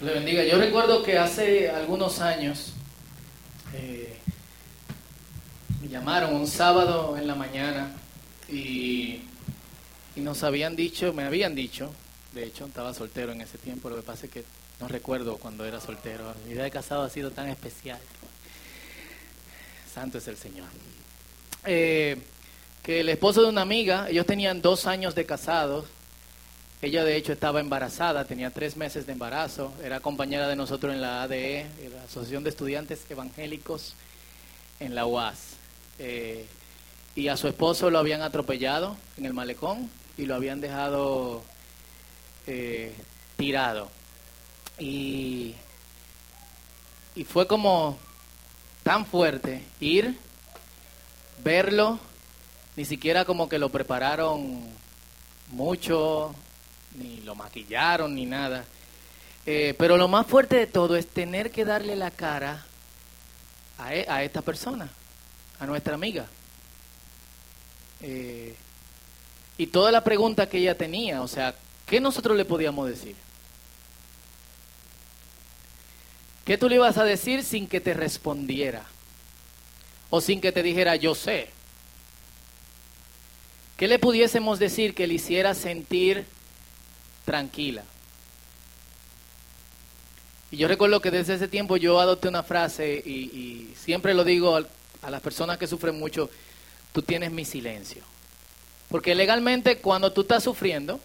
Le bendiga. Yo recuerdo que hace algunos años eh, me llamaron un sábado en la mañana y, y, nos habían dicho, me habían dicho, de hecho estaba soltero en ese tiempo, lo que pasa es que no recuerdo cuando era soltero. Mi vida de casado ha sido tan especial. Santo es el Señor. Eh, que el esposo de una amiga, ellos tenían dos años de casados, ella de hecho estaba embarazada, tenía tres meses de embarazo, era compañera de nosotros en la ADE, la Asociación de Estudiantes Evangélicos en la UAS. Eh, y a su esposo lo habían atropellado en el malecón y lo habían dejado eh, tirado. Y, y fue como tan fuerte ir, verlo, ni siquiera como que lo prepararon mucho, ni lo maquillaron, ni nada. Eh, pero lo más fuerte de todo es tener que darle la cara a, e, esta persona, a nuestra amiga. Eh, y toda la pregunta que ella tenía, o sea, ¿qué nosotros le podíamos decir? ¿Qué tú le ibas a decir sin que te respondiera? O sin que te dijera yo sé. ¿Qué le pudiésemos decir que le hiciera sentir tranquila. Y yo recuerdo que desde ese tiempo yo adopté una frase y, siempre lo digo a, las personas que sufren mucho, tú tienes mi silencio. Porque legalmente cuando tú estás sufriendo,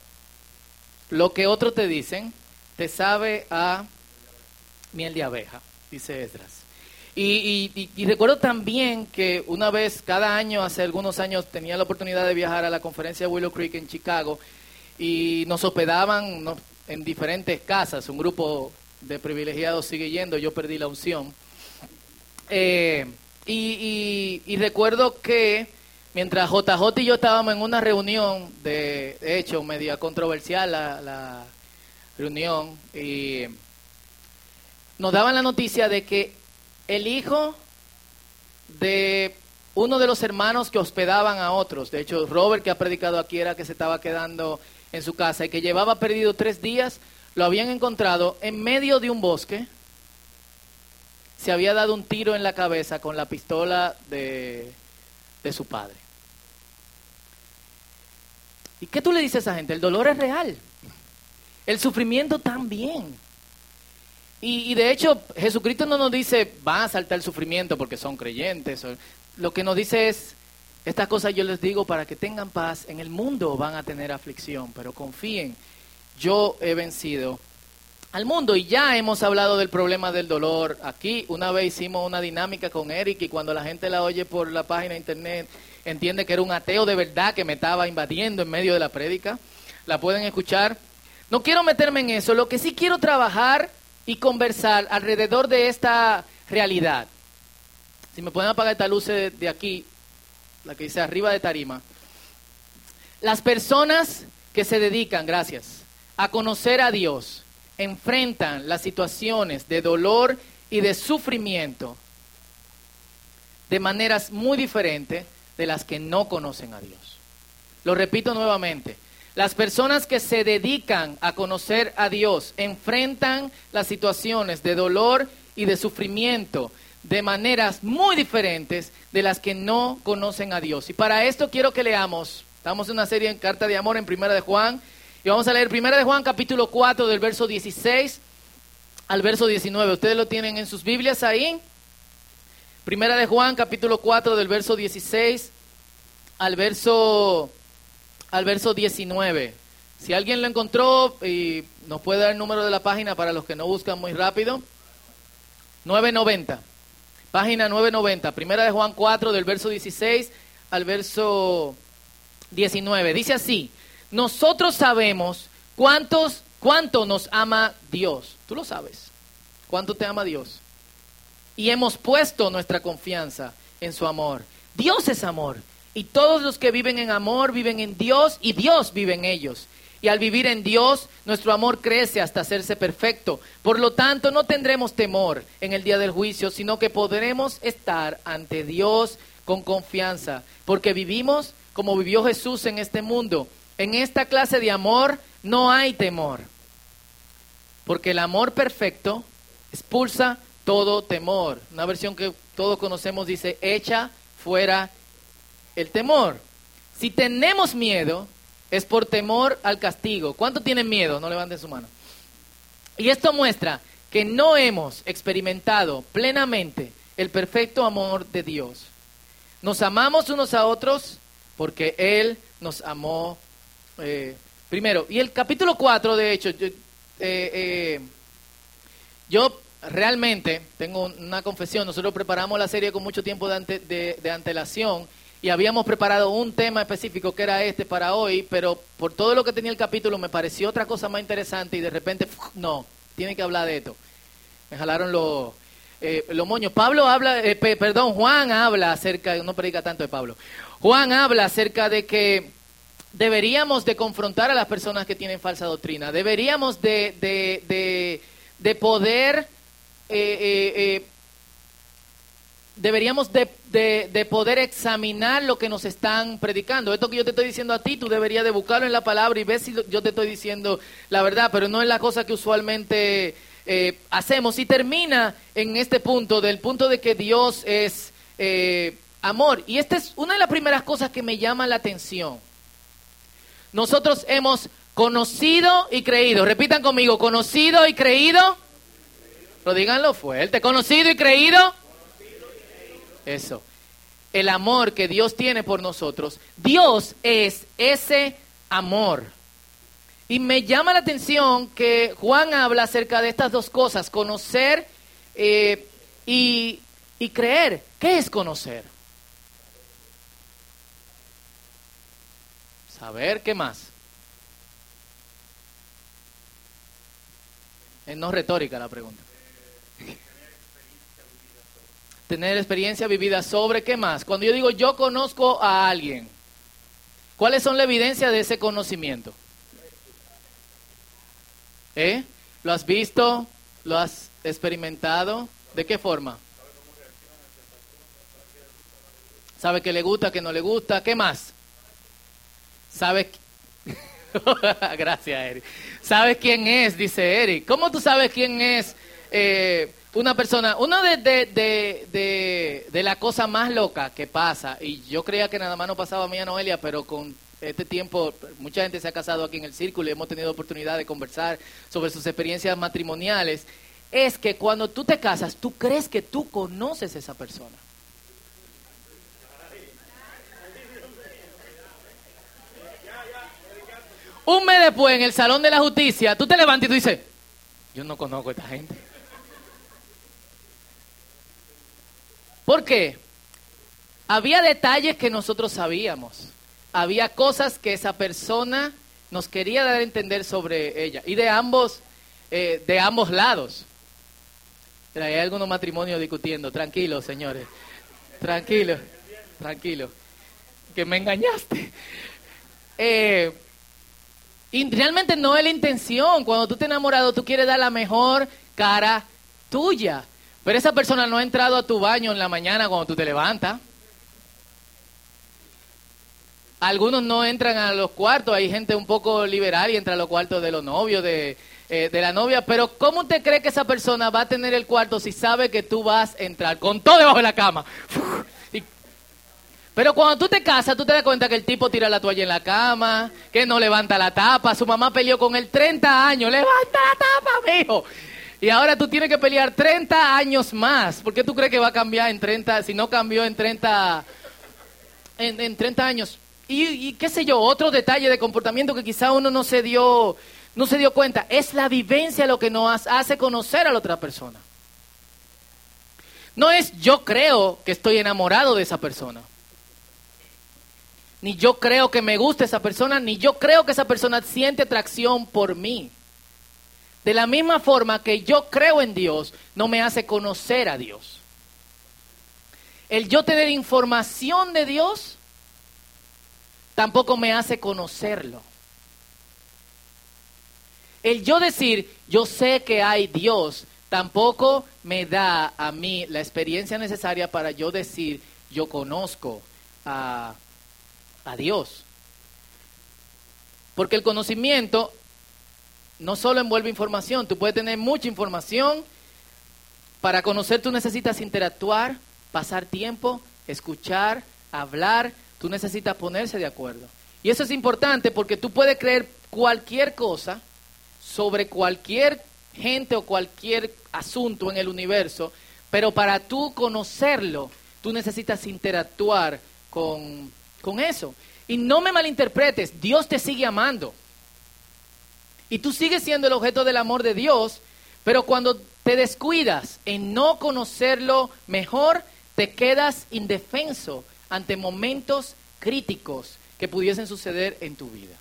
lo que otros te dicen te sabe a miel de abeja, dice Esdras. Y, y, recuerdo también que una vez, cada año, hace algunos años, tenía la oportunidad de viajar a la conferencia de Willow Creek en Chicago y nos hospedaban en diferentes casas. Un grupo de privilegiados sigue yendo, yo perdí la unción. Eh, y, recuerdo que mientras JJ y yo estábamos en una reunión, de, hecho, media controversial la, la reunión, y nos daban la noticia de que el hijo de uno de los hermanos que hospedaban a otros, de hecho Robert que ha predicado aquí era que se estaba quedando en su casa y que llevaba perdido tres días, lo habían encontrado en medio de un bosque. Se había dado un tiro en la cabeza con la pistola de, de su padre. ¿Y qué tú le dices a esa gente? El dolor es real. El sufrimiento también. Y, y, de hecho, Jesucristo no nos dice, va a saltar el sufrimiento porque son creyentes. Lo que nos dice es, estas cosas yo les digo para que tengan paz. En el mundo van a tener aflicción, pero confíen, yo he vencido al mundo. Y ya hemos hablado del problema del dolor. Aquí una vez hicimos una dinámica con Eric y cuando la gente la oye por la página de internet entiende que era un ateo de verdad que me estaba invadiendo en medio de la prédica. La pueden escuchar. No quiero meterme en eso. Lo que sí quiero trabajar y conversar alrededor de esta realidad. Si me pueden apagar esta luz de aquí, la que dice arriba de tarima, las personas que se dedican, gracias, a conocer a Dios, enfrentan las situaciones de dolor y de sufrimiento de maneras muy diferentes de las que no conocen a Dios. Lo repito nuevamente, las personas que se dedican a conocer a Dios enfrentan las situaciones de dolor y de sufrimiento de maneras muy diferentes de las que no conocen a Dios. Y para esto quiero que leamos, estamos en una serie en Carta de Amor en Primera de Juan, y vamos a leer Primera de Juan capítulo 4 del verso 16 al verso 19. ¿Ustedes lo tienen en sus Biblias ahí? Primera de Juan capítulo 4 del verso 16 al verso al verso 19. Si alguien lo encontró y nos puede dar el número de la página para los que no buscan muy rápido. 990. Página 990, primera de Juan 4, del verso 16 al verso 19. Dice así, nosotros sabemos cuántos, cuánto nos ama Dios. Tú lo sabes. ¿Cuánto te ama Dios? Y hemos puesto nuestra confianza en su amor. Dios es amor. Y todos los que viven en amor viven en Dios y Dios vive en ellos. Y al vivir en Dios, nuestro amor crece hasta hacerse perfecto. Por lo tanto, no tendremos temor en el día del juicio, sino que podremos estar ante Dios con confianza, porque vivimos como vivió Jesús en este mundo. En esta clase de amor no hay temor. porque el amor perfecto expulsa todo temor. Una versión que todos conocemos dice, echa fuera el temor. Si tenemos miedo, es por temor al castigo. ¿Cuánto tienen miedo? No levanten su mano. Y esto muestra que no hemos experimentado plenamente el perfecto amor de Dios. Nos amamos unos a otros porque Él nos amó eh, primero. Y el capítulo 4, de hecho, yo, eh, eh, yo realmente tengo una confesión, nosotros preparamos la serie con mucho tiempo de, de, antelación y habíamos preparado un tema específico que era este para hoy, pero por todo lo que tenía el capítulo me pareció otra cosa más interesante y de repente, no, tiene que hablar de esto. Me jalaron los, eh, los moños. Pablo habla, eh, perdón, Juan habla acerca, no predica tanto de Pablo, Juan habla acerca de que deberíamos de confrontar a las personas que tienen falsa doctrina, deberíamos de, de, de poder eh, deberíamos de, de, poder examinar lo que nos están predicando. Esto que yo te estoy diciendo a ti, tú deberías de buscarlo en la palabra y ver si yo te estoy diciendo la verdad, pero no es la cosa que usualmente hacemos. Y termina en este punto, del punto de que Dios es amor. Y esta es una de las primeras cosas que me llama la atención. Nosotros hemos conocido y creído. Repitan conmigo, conocido y creído pero díganlo fuerte. ¿Conocido y creído? Eso. El amor que Dios tiene por nosotros. Dios es ese amor. Y me llama la atención que Juan habla acerca de estas dos cosas, conocer eh, y, y creer. ¿Qué es conocer? Saber qué más. Es no retórica la pregunta. Tener experiencia vivida sobre qué más. Cuando yo digo yo conozco a alguien, ¿cuáles son la evidencia de ese conocimiento? ¿Eh? ¿Lo has visto? ¿Lo has experimentado? ¿De qué forma? ¿Sabe que le gusta, que no le gusta? ¿Qué más? ¿Sabe? Gracias, Eric. ¿Sabes quién es? Dice Eric. ¿Cómo tú sabes quién es eh, una persona, uno de, de, de, la cosa más loca que pasa, y yo creía que nada más no pasaba a mí a Noelia, pero con este tiempo mucha gente se ha casado aquí en el círculo y hemos tenido oportunidad de conversar sobre sus experiencias matrimoniales, es que cuando tú te casas, tú crees que tú conoces a esa persona. Un mes después, en el Salón de la Justicia, tú te levantas y tú dices, yo no conozco a esta gente. ¿Por qué? Había detalles que nosotros sabíamos. Había cosas que esa persona nos quería dar a entender sobre ella. Y de ambos, eh, de ambos lados. Hay algunos matrimonios discutiendo. Tranquilo, señores. Tranquilo. Tranquilo. Que me engañaste. Eh, y realmente no es la intención. Cuando tú te enamorado, tú quieres dar la mejor cara tuya. Pero esa persona no ha entrado a tu baño en la mañana cuando tú te levantas. Algunos no entran a los cuartos, hay gente un poco liberal y entra a los cuartos de los novios, de, eh, de la novia. Pero ¿cómo te cree que esa persona va a tener el cuarto si sabe que tú vas a entrar con todo debajo de la cama? Pero cuando tú te casas, tú te das cuenta que el tipo tira la toalla en la cama, que no levanta la tapa. Su mamá peleó con él 30 años. ¡Levanta la tapa, mijo! Y ahora tú tienes que pelear 30 años más. ¿Por qué tú crees que va a cambiar en 30, si no cambió en 30, en, 30 años? Y, qué sé yo, otro detalle de comportamiento que quizá uno no se dio, no se dio cuenta, es la vivencia lo que nos hace conocer a la otra persona. No es yo creo que estoy enamorado de esa persona. Ni yo creo que me gusta esa persona, ni yo creo que esa persona siente atracción por mí. De la misma forma que yo creo en Dios, no me hace conocer a Dios. El yo tener información de Dios tampoco me hace conocerlo. El yo decir, yo sé que hay Dios, tampoco me da a mí la experiencia necesaria para yo decir, yo conozco a, a Dios. Porque el conocimiento no solo envuelve información, tú puedes tener mucha información. Para conocer tú necesitas interactuar, pasar tiempo, escuchar, hablar, tú necesitas ponerse de acuerdo. Y eso es importante porque tú puedes creer cualquier cosa sobre cualquier gente o cualquier asunto en el universo, pero para tú conocerlo, tú necesitas interactuar con, con eso. Y no me malinterpretes, Dios te sigue amando. Y tú sigues siendo el objeto del amor de Dios, pero cuando te descuidas en no conocerlo mejor, te quedas indefenso ante momentos críticos que pudiesen suceder en tu vida.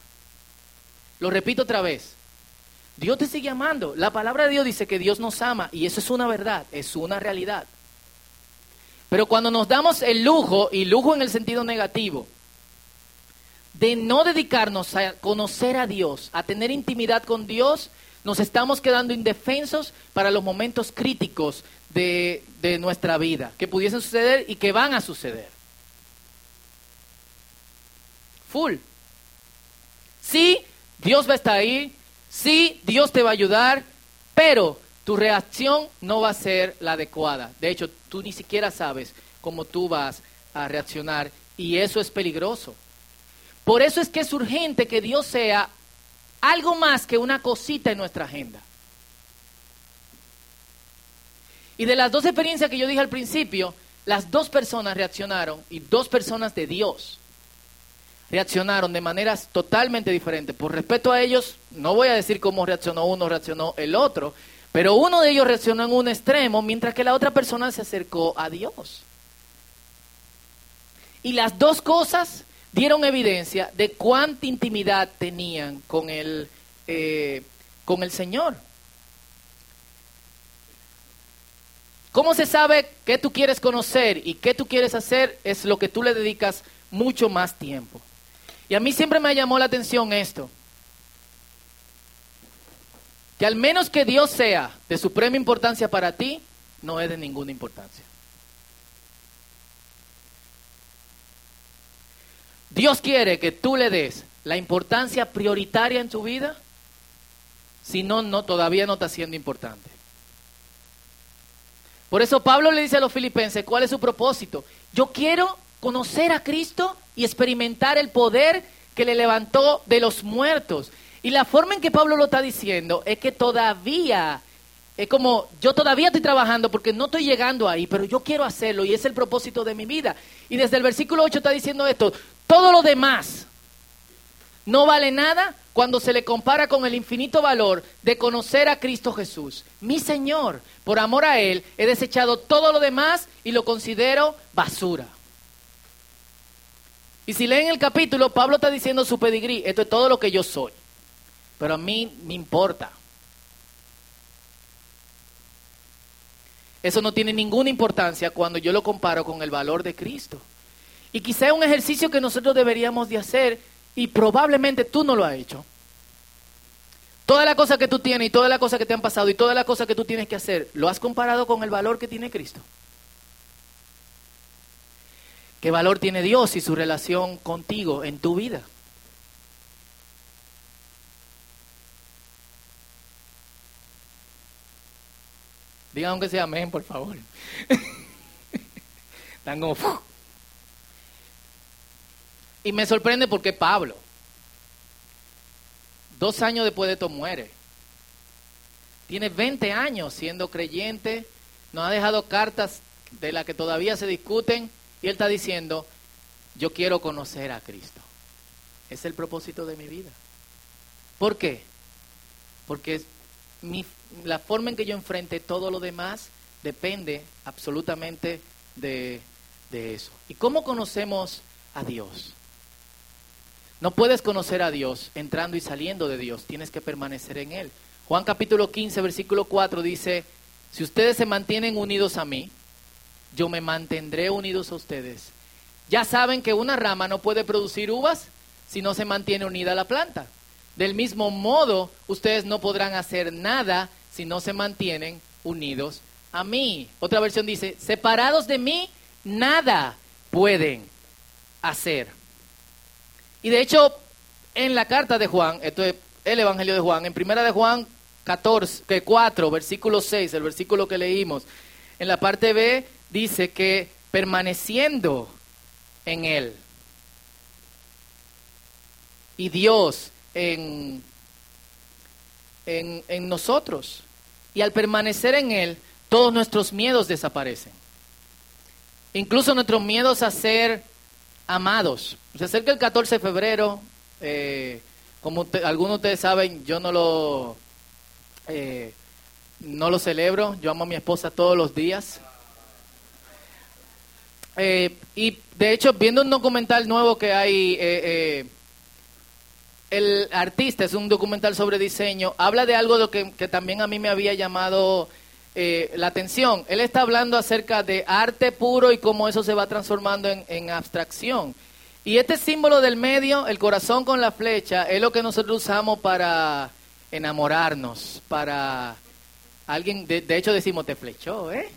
Lo repito otra vez. Dios te sigue amando. La palabra de Dios dice que Dios nos ama y eso es una verdad, es una realidad. Pero cuando nos damos el lujo, y lujo en el sentido negativo, de no dedicarnos a conocer a Dios, a tener intimidad con Dios, nos estamos quedando indefensos para los momentos críticos de, de, nuestra vida, que pudiesen suceder y que van a suceder. Full. Sí, Dios va a estar ahí, sí, Dios te va a ayudar, pero tu reacción no va a ser la adecuada. De hecho, tú ni siquiera sabes cómo tú vas a reaccionar y eso es peligroso. Por eso es que es urgente que Dios sea algo más que una cosita en nuestra agenda. Y de las dos experiencias que yo dije al principio, las dos personas reaccionaron, y dos personas de Dios reaccionaron de maneras totalmente diferentes. Por respeto a ellos, no voy a decir cómo reaccionó uno, reaccionó el otro, pero uno de ellos reaccionó en un extremo, mientras que la otra persona se acercó a Dios. Y las dos cosas dieron evidencia de cuánta intimidad tenían con el, eh, con el Señor. ¿Cómo se sabe qué tú quieres conocer y qué tú quieres hacer? Es lo que tú le dedicas mucho más tiempo. Y a mí siempre me llamó la atención esto. Que al menos que Dios sea de suprema importancia para ti, no es de ninguna importancia. Dios quiere que tú le des la importancia prioritaria en tu vida, si no, no, todavía no está siendo importante. Por eso Pablo le dice a los filipenses, ¿cuál es su propósito? Yo quiero conocer a Cristo y experimentar el poder que le levantó de los muertos. Y la forma en que Pablo lo está diciendo es que todavía, es como, yo todavía estoy trabajando porque no estoy llegando ahí, pero yo quiero hacerlo y es el propósito de mi vida. Y desde el versículo 8 está diciendo esto, todo lo demás no vale nada cuando se le compara con el infinito valor de conocer a Cristo Jesús. Mi Señor, por amor a Él, he desechado todo lo demás y lo considero basura. Y si leen el capítulo, Pablo está diciendo su pedigrí, esto es todo lo que yo soy. Pero a mí me importa. Eso no tiene ninguna importancia cuando yo lo comparo con el valor de Cristo. Y quizá es un ejercicio que nosotros deberíamos de hacer y probablemente tú no lo has hecho. Toda la cosa que tú tienes y toda la cosa que te han pasado y toda la cosa que tú tienes que hacer, ¿lo has comparado con el valor que tiene Cristo? ¿Qué valor tiene Dios y su relación contigo en tu vida? Digan aunque sea amén, por favor. Están como... Y me sorprende porque Pablo, dos años después de esto, muere. Tiene 20 años siendo creyente, nos ha dejado cartas de las que todavía se discuten y él está diciendo, yo quiero conocer a Cristo. Es el propósito de mi vida. ¿Por qué? Porque la forma en que yo enfrente todo lo demás depende absolutamente de, de eso. ¿Y cómo conocemos a Dios? No puedes conocer a Dios entrando y saliendo de Dios, tienes que permanecer en Él. Juan capítulo 15, versículo 4 dice, si ustedes se mantienen unidos a mí, yo me mantendré unidos a ustedes. Ya saben que una rama no puede producir uvas si no se mantiene unida a la planta. Del mismo modo, ustedes no podrán hacer nada si no se mantienen unidos a mí. Otra versión dice, separados de mí, nada pueden hacer. Y de hecho, en la carta de Juan, esto es el Evangelio de Juan. En primera de Juan 14, que 4, versículo 6, el versículo que leímos, en la parte B dice que permaneciendo en Él y Dios en, en, en nosotros. Y al permanecer en Él, todos nuestros miedos desaparecen. Incluso nuestros miedos a ser amados. Se acerca el 14 de febrero. Eh, como algunos de ustedes saben, yo no lo, eh, no lo celebro. Yo amo a mi esposa todos los días. Eh, y de hecho, viendo un documental nuevo que hay, el artista, es un documental sobre diseño, habla de algo de que, que también a mí me había llamado la atención. Él está hablando acerca de arte puro y cómo eso se va transformando en, en abstracción. Y este símbolo del medio, el corazón con la flecha, es lo que nosotros usamos para enamorarnos, para alguien, de, hecho decimos, te flechó, ¿eh?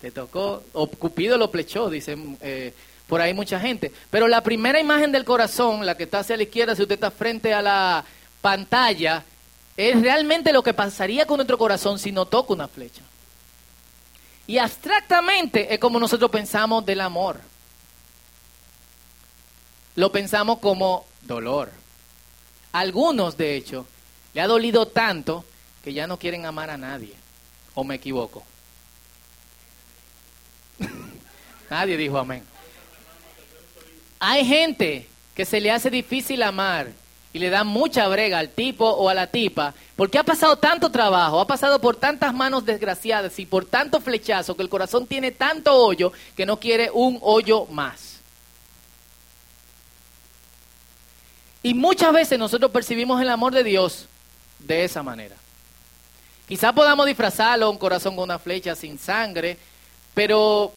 Te tocó, o Cupido lo flechó, dicen eh, por ahí mucha gente. Pero la primera imagen del corazón, la que está hacia la izquierda, si usted está frente a la pantalla, es realmente lo que pasaría con nuestro corazón si no toca una flecha. Y abstractamente es como nosotros pensamos del amor lo pensamos como dolor. Algunos, de hecho, le ha dolido tanto que ya no quieren amar a nadie. ¿O me equivoco? nadie dijo amén. Hay gente que se le hace difícil amar y le da mucha brega al tipo o a la tipa porque ha pasado tanto trabajo, ha pasado por tantas manos desgraciadas y por tanto flechazo que el corazón tiene tanto hoyo que no quiere un hoyo más. Y muchas veces nosotros percibimos el amor de Dios de esa manera. Quizá podamos disfrazarlo, un corazón con una flecha sin sangre, pero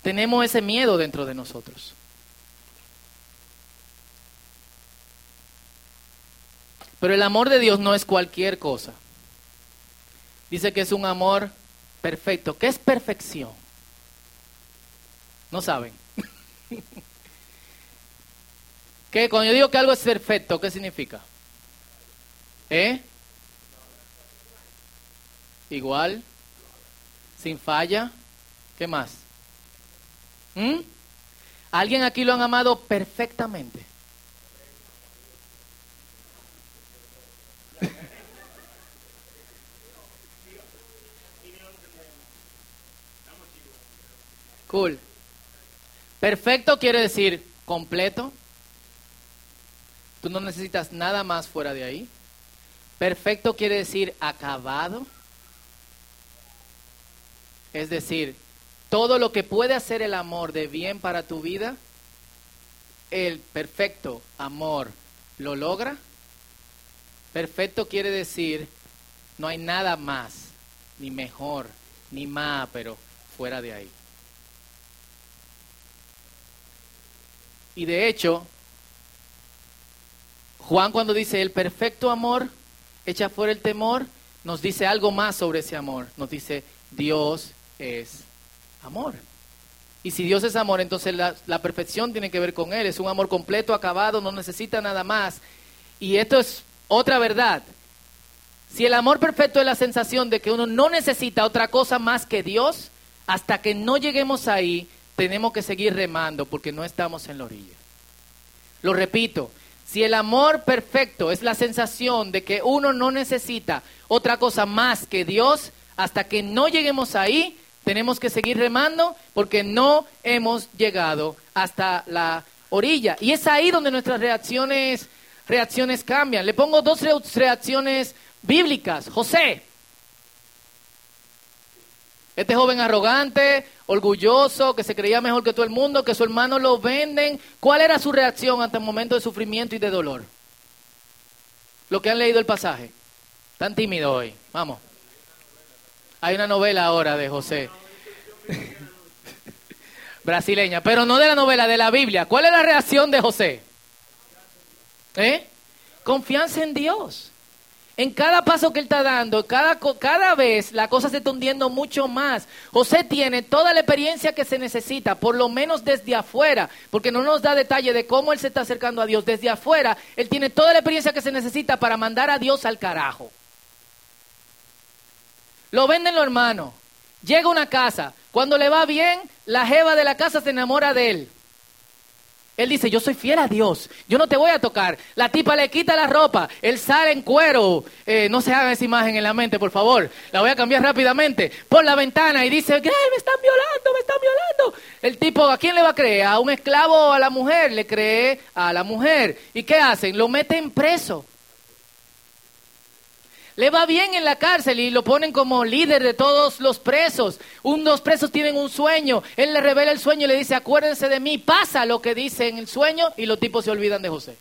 tenemos ese miedo dentro de nosotros. Pero el amor de Dios no es cualquier cosa. Dice que es un amor perfecto. ¿Qué es perfección? No saben. ¿Qué? Cuando yo digo que algo es perfecto, ¿qué significa? ¿Eh? Igual, sin falla, ¿qué más? ¿Mm? ¿Alguien aquí lo han amado perfectamente? Cool. Perfecto quiere decir completo. Tú no necesitas nada más fuera de ahí. Perfecto quiere decir acabado. Es decir, todo lo que puede hacer el amor de bien para tu vida, el perfecto amor lo logra. Perfecto quiere decir no hay nada más, ni mejor, ni más, pero fuera de ahí. Y de hecho, Juan cuando dice el perfecto amor echa fuera el temor, nos dice algo más sobre ese amor. Nos dice Dios es amor. Y si Dios es amor, entonces la, la, perfección tiene que ver con Él. Es un amor completo, acabado, no necesita nada más. Y esto es otra verdad. Si el amor perfecto es la sensación de que uno no necesita otra cosa más que Dios, hasta que no lleguemos ahí, tenemos que seguir remando porque no estamos en la orilla. Lo repito, si el amor perfecto es la sensación de que uno no necesita otra cosa más que Dios, hasta que no lleguemos ahí, tenemos que seguir remando porque no hemos llegado hasta la orilla. Y es ahí donde nuestras reacciones, reacciones cambian. Le pongo dos reacciones bíblicas. José, este joven arrogante, orgulloso, que se creía mejor que todo el mundo, que su hermano lo venden. ¿Cuál era su reacción ante el momento de sufrimiento y de dolor? Lo que han leído el pasaje. Tan tímido hoy. Vamos. Hay una novela ahora de José. Brasileña, pero no de la novela, de la Biblia. ¿Cuál es la reacción de José? ¿Eh? Confianza en Dios. En cada paso que él está dando, cada, cada vez la cosa se está hundiendo mucho más. José tiene toda la experiencia que se necesita, por lo menos desde afuera, porque no nos da detalle de cómo él se está acercando a Dios. Desde afuera, él tiene toda la experiencia que se necesita para mandar a Dios al carajo. Lo venden los hermanos. Llega a una casa. Cuando le va bien, la jeva de la casa se enamora de él. Él dice, yo soy fiel a Dios, yo no te voy a tocar. La tipa le quita la ropa, él sale en cuero. Eh, no se haga esa imagen en la mente, por favor. La voy a cambiar rápidamente. Por la ventana y dice, me están violando, me están violando. El tipo, ¿a quién le va a creer? ¿A un esclavo o a la mujer? Le cree a la mujer. ¿Y qué hacen? Lo meten preso. Le va bien en la cárcel y lo ponen como líder de todos los presos. Unos presos tienen un sueño. Él le revela el sueño y le dice, acuérdense de mí. Pasa lo que dice en el sueño y los tipos se olvidan de José.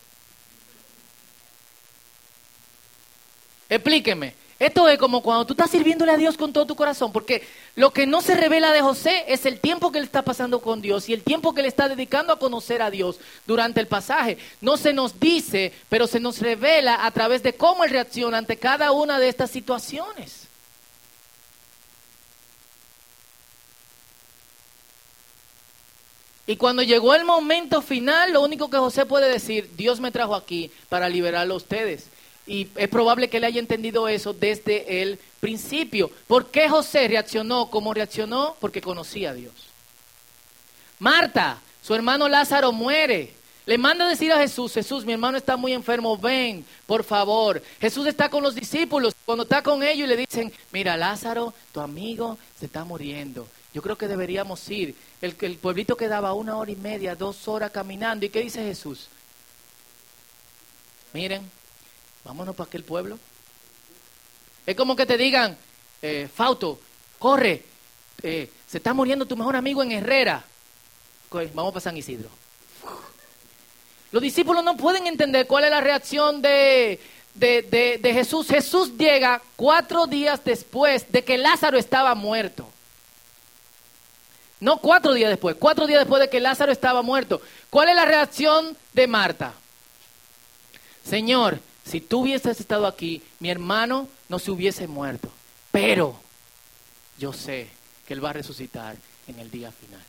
Explíqueme. Esto es como cuando tú estás sirviéndole a Dios con todo tu corazón, porque lo que no se revela de José es el tiempo que él está pasando con Dios y el tiempo que él está dedicando a conocer a Dios durante el pasaje. No se nos dice, pero se nos revela a través de cómo él reacciona ante cada una de estas situaciones. Y cuando llegó el momento final, lo único que José puede decir, Dios me trajo aquí para liberarlo a ustedes. Y es probable que él haya entendido eso desde el principio. ¿Por qué José reaccionó como reaccionó? Porque conocía a Dios. Marta, su hermano Lázaro muere. Le manda decir a Jesús, Jesús, mi hermano está muy enfermo, ven, por favor. Jesús está con los discípulos. Cuando está con ellos le dicen, mira, Lázaro, tu amigo se está muriendo. Yo creo que deberíamos ir. El, el pueblito quedaba una hora y media, dos horas caminando. ¿Y qué dice Jesús? Miren, vámonos para aquel pueblo. Es como que te digan, eh, Fauto, corre, eh, se está muriendo tu mejor amigo en Herrera. Vamos para San Isidro. Los discípulos no pueden entender cuál es la reacción de, de, de, Jesús. Jesús llega cuatro días después de que Lázaro estaba muerto. No cuatro días después, cuatro días después de que Lázaro estaba muerto. ¿Cuál es la reacción de Marta? Señor, si tú hubieses estado aquí, mi hermano no se hubiese muerto. Pero yo sé que Él va a resucitar en el día final.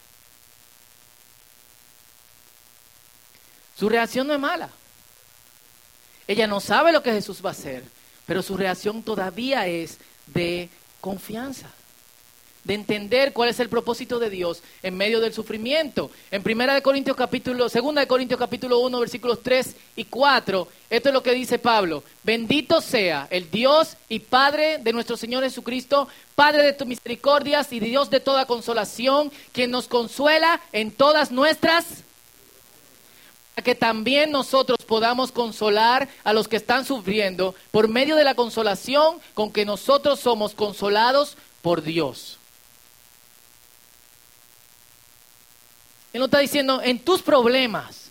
Su reacción no es mala. Ella no sabe lo que Jesús va a hacer, pero su reacción todavía es de confianza de entender cuál es el propósito de Dios en medio del sufrimiento. En Primera de Corintios capítulo, Segunda de Corintios capítulo 1, versículos 3 y 4, esto es lo que dice Pablo. Bendito sea el Dios y Padre de nuestro Señor Jesucristo, Padre de tus misericordias y Dios de toda consolación, quien nos consuela en todas nuestras para que también nosotros podamos consolar a los que están sufriendo por medio de la consolación con que nosotros somos consolados por Dios. Él no está diciendo, en tus problemas,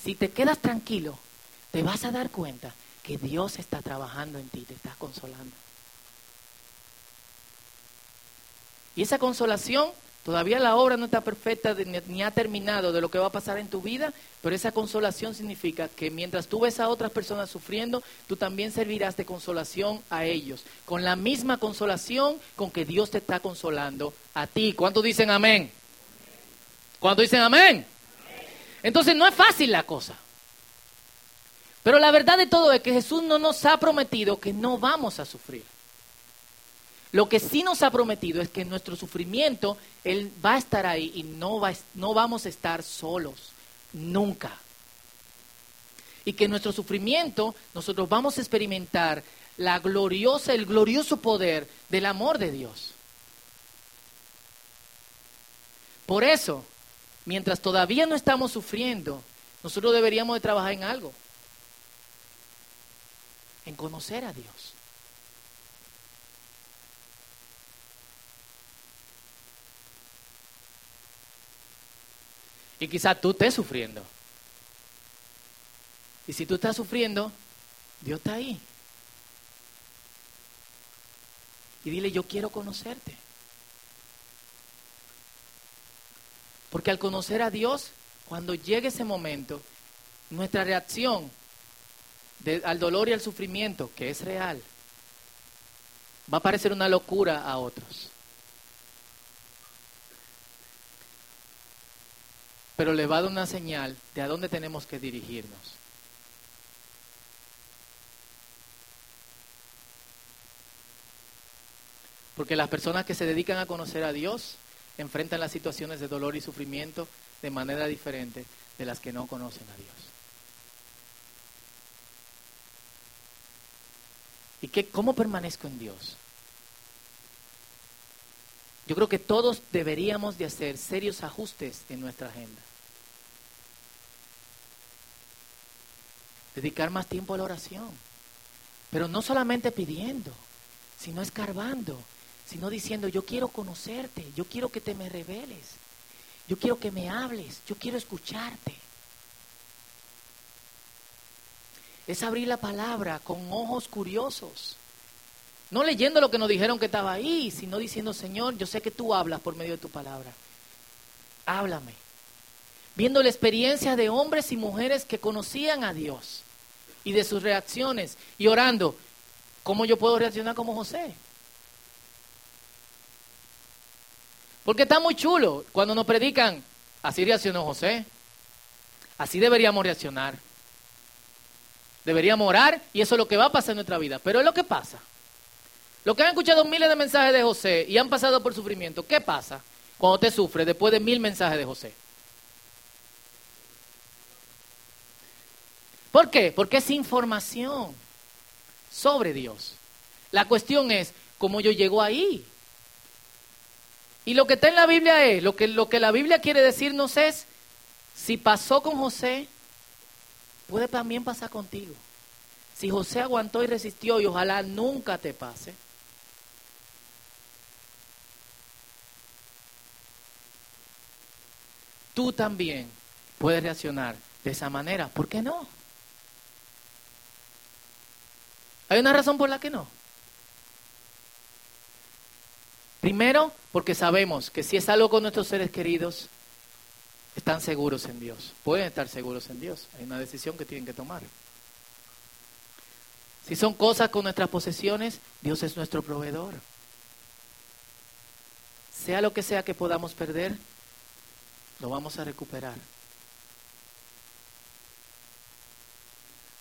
si te quedas tranquilo, te vas a dar cuenta que Dios está trabajando en ti, te está consolando. Y esa consolación, todavía la obra no está perfecta ni ha terminado de lo que va a pasar en tu vida, pero esa consolación significa que mientras tú ves a otras personas sufriendo, tú también servirás de consolación a ellos, con la misma consolación con que Dios te está consolando a ti. ¿Cuántos dicen amén? Cuando dicen amén? Entonces no es fácil la cosa. Pero la verdad de todo es que Jesús no nos ha prometido que no vamos a sufrir. Lo que sí nos ha prometido es que nuestro sufrimiento Él va a estar ahí y no, va, no vamos a estar solos, nunca. Y que nuestro sufrimiento nosotros vamos a experimentar la gloriosa, el glorioso poder del amor de Dios. Por eso, mientras todavía no estamos sufriendo, nosotros deberíamos de trabajar en algo. En conocer a Dios. Y quizás tú estés sufriendo. Y si tú estás sufriendo, Dios está ahí. Y dile, yo quiero conocerte. Porque al conocer a Dios, cuando llegue ese momento, nuestra reacción al dolor y al sufrimiento, que es real, va a parecer una locura a otros. Pero le va a dar una señal de a dónde tenemos que dirigirnos. Porque las personas que se dedican a conocer a Dios enfrentan las situaciones de dolor y sufrimiento de manera diferente de las que no conocen a Dios. ¿Y qué, cómo permanezco en Dios? Yo creo que todos deberíamos de hacer serios ajustes en nuestra agenda. Dedicar más tiempo a la oración. Pero no solamente pidiendo, sino escarbando, sino diciendo, yo quiero conocerte, yo quiero que te me reveles, yo quiero que me hables, yo quiero escucharte. Es abrir la palabra con ojos curiosos. No leyendo lo que nos dijeron que estaba ahí, sino diciendo, Señor, yo sé que tú hablas por medio de tu palabra. Háblame. Viendo la experiencia de hombres y mujeres que conocían a Dios y de sus reacciones y orando, ¿cómo yo puedo reaccionar como José? Porque está muy chulo cuando nos predican, así reaccionó José, así deberíamos reaccionar. Deberíamos orar y eso es lo que va a pasar en nuestra vida. Pero es lo que pasa. Los que han escuchado miles de mensajes de José y han pasado por sufrimiento, ¿qué pasa cuando te sufre después de mil mensajes de José? ¿Por qué? Porque es información sobre Dios. La cuestión es cómo yo llego ahí. Y lo que está en la Biblia es, lo que, lo que la Biblia quiere decirnos es, si pasó con José, puede también pasar contigo. Si José aguantó y resistió y ojalá nunca te pase. Tú también puedes reaccionar de esa manera. ¿Por qué no? ¿Hay una razón por la que no? Primero, porque sabemos que si es algo con nuestros seres queridos, están seguros en Dios. Pueden estar seguros en Dios. Hay una decisión que tienen que tomar. Si son cosas con nuestras posesiones, Dios es nuestro proveedor. Sea lo que sea que podamos perder, lo vamos a recuperar.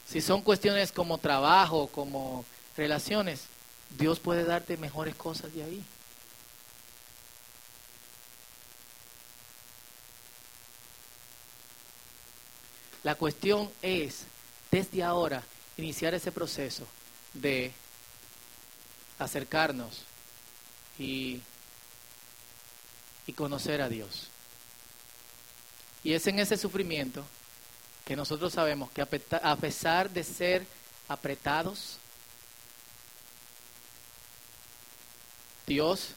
Si son cuestiones como trabajo, como relaciones, Dios puede darte mejores cosas de ahí. La cuestión es, desde ahora, iniciar ese proceso de acercarnos y, y conocer a Dios. Y es en ese sufrimiento que nosotros sabemos que a pesar de ser apretados, Dios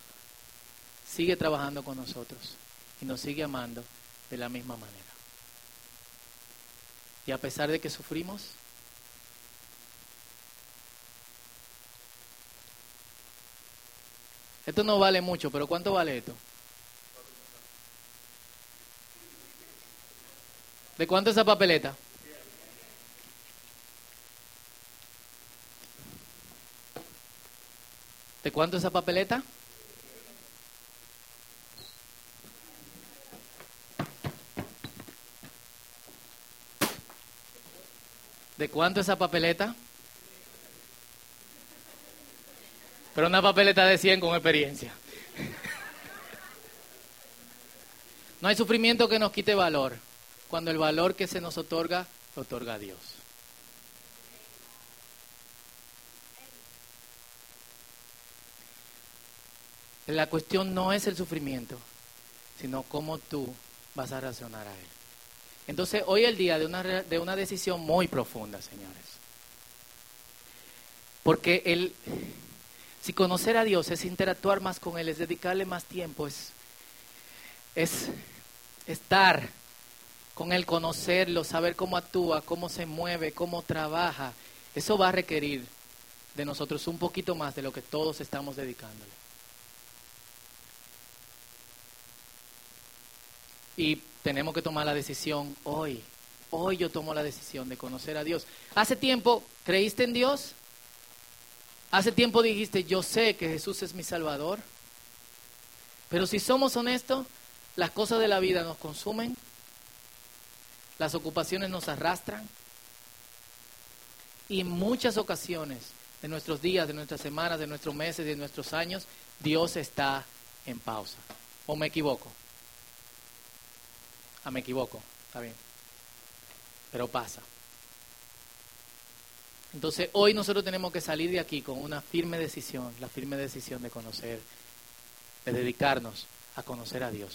sigue trabajando con nosotros y nos sigue amando de la misma manera. A pesar de que sufrimos, esto no vale mucho, pero ¿cuánto vale esto? ¿De cuánto es esa papeleta? ¿De cuánto es esa papeleta? ¿De cuánto es esa papeleta? Pero una papeleta de 100 con experiencia. No hay sufrimiento que nos quite valor cuando el valor que se nos otorga lo otorga a Dios. La cuestión no es el sufrimiento, sino cómo tú vas a reaccionar a él. Entonces, hoy es el día de una, de una decisión muy profunda, señores. Porque el, si conocer a Dios es interactuar más con Él, es dedicarle más tiempo, es, es estar con Él, conocerlo, saber cómo actúa, cómo se mueve, cómo trabaja, eso va a requerir de nosotros un poquito más de lo que todos estamos dedicándole. Y tenemos que tomar la decisión hoy Hoy yo tomo la decisión de conocer a Dios. Hace tiempo, ¿creíste en Dios? Hace tiempo dijiste, yo sé que Jesús es mi Salvador. Pero si somos honestos, las cosas de la vida nos consumen, las ocupaciones nos arrastran y en muchas ocasiones de nuestros días, de nuestras semanas, de nuestros meses, de nuestros años, Dios está en pausa. ¿O me equivoco? Ah, me equivoco, está bien. Pero pasa. Entonces hoy nosotros tenemos que salir de aquí con una firme decisión, la firme decisión de conocer, de dedicarnos a conocer a Dios.